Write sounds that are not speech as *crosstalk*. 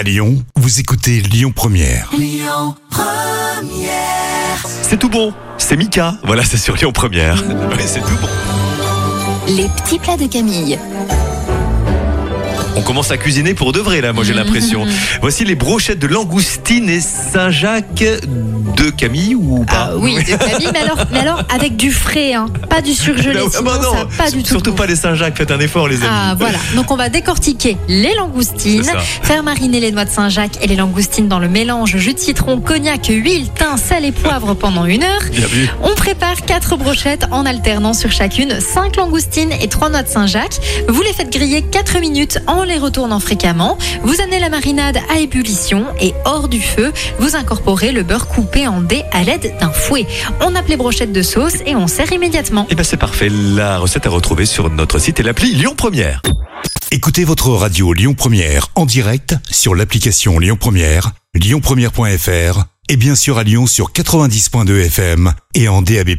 À Lyon, vous écoutez Lyon Première. C'est tout bon. C'est Mika. Voilà, c'est sur Lyon Première. *laughs* Ouais, c'est tout bon. Les petits plats de Camille. On commence à cuisiner pour de vrai là, moi j'ai *laughs* l'impression. Voici les brochettes de langoustine et Saint-Jacques de Camille ou pas Ah oui, de Camille, mais alors, mais alors avec du frais, hein, pas du surgelé, Ah sinon bah non, ça a pas du tout. surtout pas les Saint-Jacques, faites un effort les amis. Ah voilà, donc on va décortiquer les langoustines, faire mariner les noix de Saint-Jacques et les langoustines dans le mélange jus de citron, cognac, huile, thym, sel et poivre pendant une heure. Bien vu. On prépare quatre brochettes en alternant sur chacune 5 langoustines et 3 noix de Saint-Jacques. Vous les faites griller 4 minutes en les retournant fréquemment. Vous amenez la marinade à ébullition et hors du feu, vous incorporez le beurre coupé en dés à l'aide d'un fouet. On appelle les brochettes de sauce et on sert immédiatement. Et ben c'est parfait. La recette à retrouver sur notre site et l'appli Lyon Première. Écoutez votre radio Lyon Première en direct sur l'application Lyon Première, lyonpremière.fr et bien sûr à Lyon sur 90.2 FM et en DAB+.